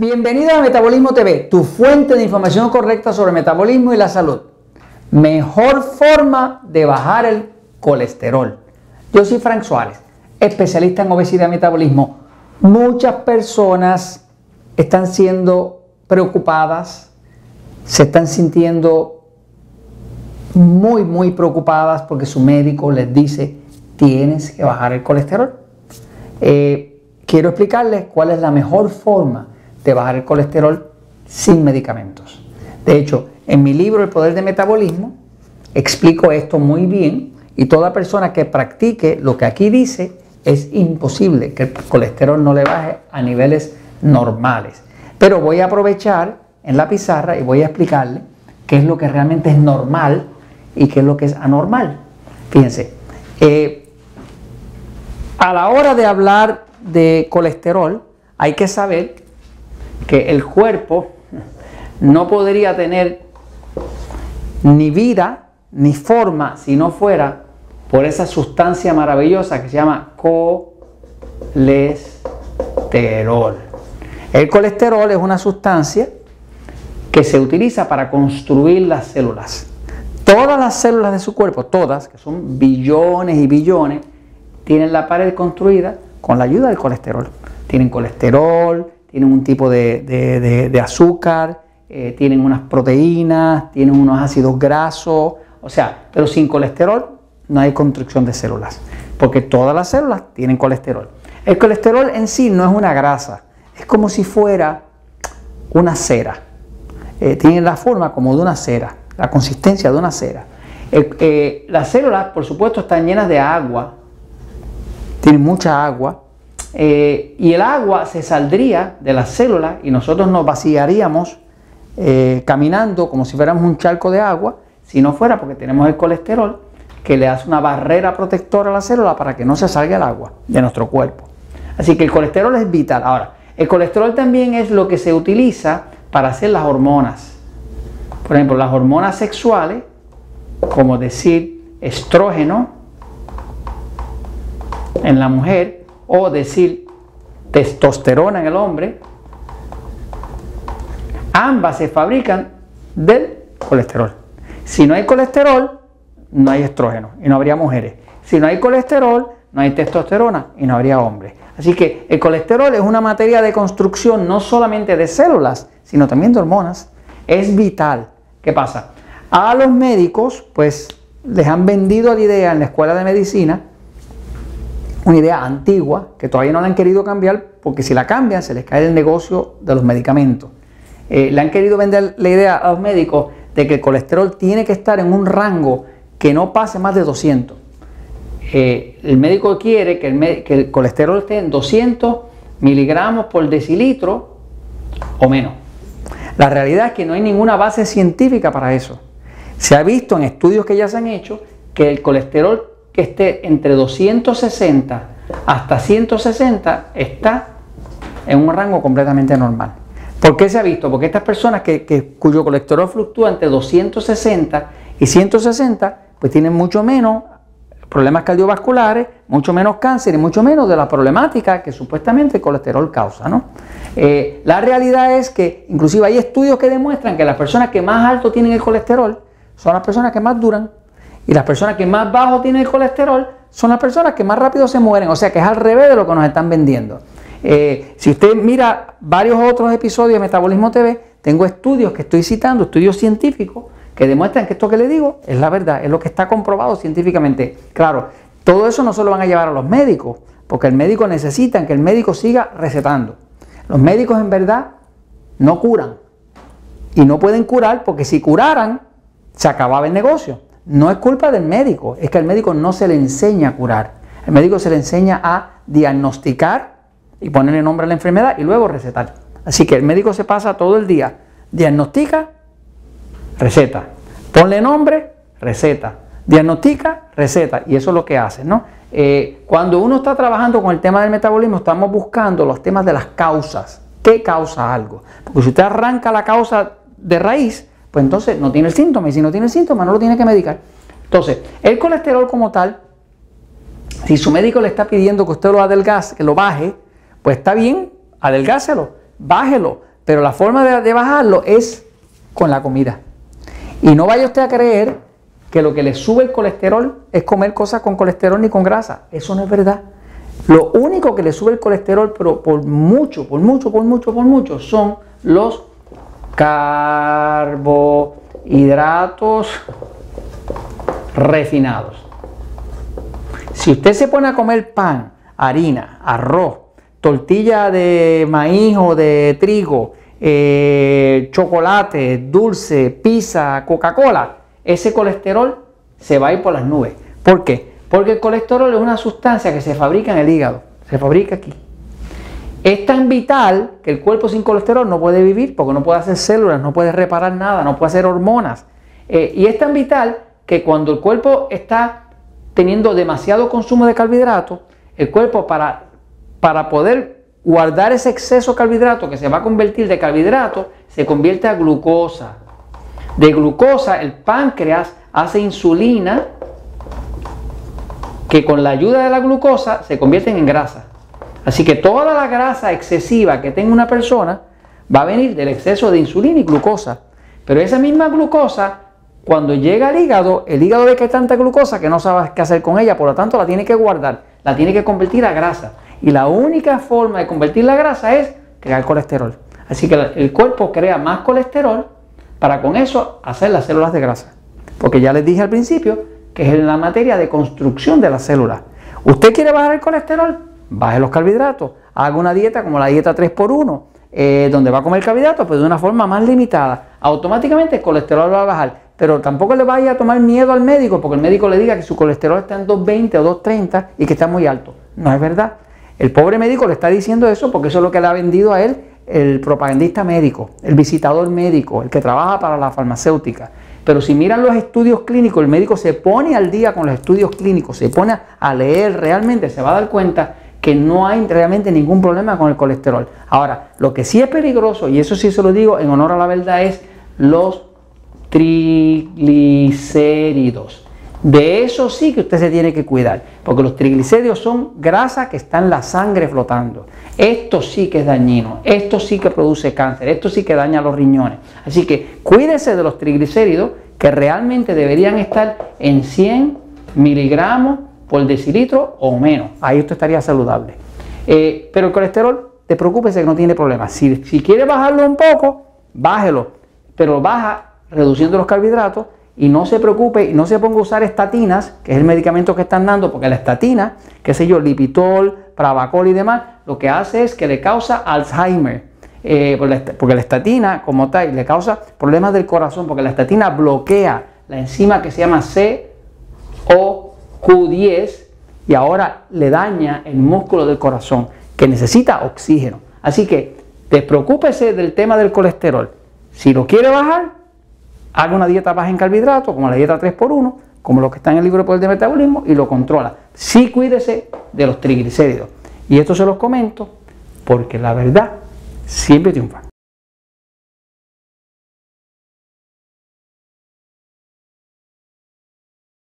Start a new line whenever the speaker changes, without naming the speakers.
Bienvenido a Metabolismo TV, tu fuente de información correcta sobre metabolismo y la salud. Mejor forma de bajar el colesterol. Yo soy Frank Suárez, especialista en obesidad y metabolismo. Muchas personas están siendo preocupadas, se están sintiendo muy, muy preocupadas porque su médico les dice, tienes que bajar el colesterol. Eh, quiero explicarles cuál es la mejor forma de bajar el colesterol sin medicamentos. De hecho, en mi libro El Poder de Metabolismo explico esto muy bien y toda persona que practique lo que aquí dice es imposible que el colesterol no le baje a niveles normales. Pero voy a aprovechar en la pizarra y voy a explicarle qué es lo que realmente es normal y qué es lo que es anormal. Fíjense, eh, a la hora de hablar de colesterol hay que saber que el cuerpo no podría tener ni vida ni forma si no fuera por esa sustancia maravillosa que se llama colesterol. El colesterol es una sustancia que se utiliza para construir las células. Todas las células de su cuerpo, todas, que son billones y billones, tienen la pared construida con la ayuda del colesterol. Tienen colesterol, tienen un tipo de, azúcar, eh, tienen unas proteínas, tienen unos ácidos grasos, o sea, pero sin colesterol no hay construcción de células, porque todas las células tienen colesterol. El colesterol en sí no es una grasa, es como si fuera una cera. Eh, tiene la forma como de una cera, la consistencia de una cera. Eh, las células, por supuesto, están llenas de agua, tienen mucha agua, eh, y el agua se saldría de las células y nosotros nos vaciaríamos eh, caminando como si fuéramos un charco de agua, si no fuera porque tenemos el colesterol que le hace una barrera protectora a la célula para que no se salga el agua de nuestro cuerpo. Así que el colesterol es vital. Ahora, el colesterol también es lo que se utiliza para hacer las hormonas. Por ejemplo, las hormonas sexuales, como decir estrógeno en la mujer, o decir testosterona en el hombre, ambas se fabrican del colesterol. Si no hay colesterol, no hay estrógeno y no habría mujeres. Si no hay colesterol, no hay testosterona y no habría hombres. Así que el colesterol es una materia de construcción no solamente de células, sino también de hormonas. Es vital. ¿Qué pasa? A los médicos, pues les han vendido la idea en la escuela de medicina una idea antigua que todavía no la han querido cambiar porque si la cambian se les cae el negocio de los medicamentos. Eh, le han querido vender la idea a los médicos de que el colesterol tiene que estar en un rango que no pase más de 200. Eh, el médico quiere que el, que el colesterol esté en 200 miligramos por decilitro o menos. La realidad es que no hay ninguna base científica para eso. Se ha visto en estudios que ya se han hecho que el colesterol esté entre 260 hasta 160 está en un rango completamente normal. ¿Por qué se ha visto? Porque estas personas que, cuyo colesterol fluctúa entre 260 y 160, pues tienen mucho menos problemas cardiovasculares, mucho menos cáncer y mucho menos de la problemática que supuestamente el colesterol causa. ¿no? Eh, la realidad es que inclusive hay estudios que demuestran que las personas que más alto tienen el colesterol son las personas que más duran. Y las personas que más bajo tienen el colesterol son las personas que más rápido se mueren. O sea que es al revés de lo que nos están vendiendo. Eh, si usted mira varios otros episodios de Metabolismo TV, tengo estudios que estoy citando, estudios científicos, que demuestran que esto que le digo es la verdad, es lo que está comprobado científicamente. Claro, todo eso no se lo van a llevar a los médicos, porque el médico necesita que el médico siga recetando. Los médicos en verdad no curan. Y no pueden curar porque si curaran, se acababa el negocio. No es culpa del médico, es que al médico no se le enseña a curar. El médico se le enseña a diagnosticar y ponerle nombre a la enfermedad y luego recetar. Así que el médico se pasa todo el día, diagnostica, receta. Ponle nombre, receta. Diagnostica, receta. Y eso es lo que hace, ¿no? Eh, cuando uno está trabajando con el tema del metabolismo, estamos buscando los temas de las causas. ¿Qué causa algo? Porque si usted arranca la causa de raíz, pues entonces no tiene el síntoma y si no tiene el síntoma no lo tiene que medicar. Entonces, el colesterol como tal, si su médico le está pidiendo que usted lo adelgace, que lo baje, pues está bien, adelgácelo, bájelo. Pero la forma de, de bajarlo es con la comida. Y no vaya usted a creer que lo que le sube el colesterol es comer cosas con colesterol ni con grasa. Eso no es verdad. Lo único que le sube el colesterol, pero por mucho, por mucho, por mucho, por mucho, son los carbohidratos refinados. Si usted se pone a comer pan, harina, arroz, tortilla de maíz o de trigo, eh, chocolate, dulce, pizza, Coca-Cola, ese colesterol se va a ir por las nubes. ¿Por qué? Porque el colesterol es una sustancia que se fabrica en el hígado, se fabrica aquí. Es tan vital que el cuerpo sin colesterol no puede vivir porque no puede hacer células, no puede reparar nada, no puede hacer hormonas. Eh, y es tan vital que cuando el cuerpo está teniendo demasiado consumo de carbohidratos, el cuerpo para, para poder guardar ese exceso de carbohidrato que se va a convertir de carbohidrato, se convierte a glucosa. De glucosa, el páncreas hace insulina que con la ayuda de la glucosa se convierten en grasa. Así que toda la grasa excesiva que tenga una persona va a venir del exceso de insulina y glucosa. Pero esa misma glucosa, cuando llega al hígado, el hígado ve que hay tanta glucosa que no sabe qué hacer con ella, por lo tanto la tiene que guardar, la tiene que convertir a grasa. Y la única forma de convertir la grasa es crear colesterol. Así que el cuerpo crea más colesterol para con eso hacer las células de grasa. Porque ya les dije al principio que es la materia de construcción de las células. ¿Usted quiere bajar el colesterol? Baje los carbohidratos. Haga una dieta como la dieta 3x1, eh, donde va a comer carbohidratos, pero de una forma más limitada. Automáticamente el colesterol va a bajar. Pero tampoco le vaya a tomar miedo al médico, porque el médico le diga que su colesterol está en 220 o 230 y que está muy alto. No es verdad. El pobre médico le está diciendo eso porque eso es lo que le ha vendido a él el propagandista médico, el visitador médico, el que trabaja para la farmacéutica. Pero si miran los estudios clínicos, el médico se pone al día con los estudios clínicos, se pone a leer realmente, se va a dar cuenta que no hay realmente ningún problema con el colesterol. Ahora, lo que sí es peligroso, y eso sí se lo digo en honor a la verdad, es los triglicéridos. De eso sí que usted se tiene que cuidar, porque los triglicéridos son grasa que está en la sangre flotando. Esto sí que es dañino, esto sí que produce cáncer, esto sí que daña los riñones. Así que cuídese de los triglicéridos que realmente deberían estar en 100 miligramos por decilitro o menos. Ahí usted estaría saludable. Eh, pero el colesterol, te preocupes que no tiene problema. Si, si quiere bajarlo un poco, bájelo, pero baja reduciendo los carbohidratos y no se preocupe y no se ponga a usar estatinas, que es el medicamento que están dando, porque la estatina, qué sé yo, lipitol, pravacol y demás, lo que hace es que le causa Alzheimer. Eh, porque la estatina, como tal, le causa problemas del corazón, porque la estatina bloquea la enzima que se llama COQ10 y ahora le daña el músculo del corazón, que necesita oxígeno. Así que despreocúpese del tema del colesterol. Si lo quiere bajar, haga una dieta baja en carbohidratos, como la dieta 3x1, como lo que está en el libro de poder de metabolismo, y lo controla. Sí cuídese de los triglicéridos. Y esto se los comento porque la verdad siempre triunfa.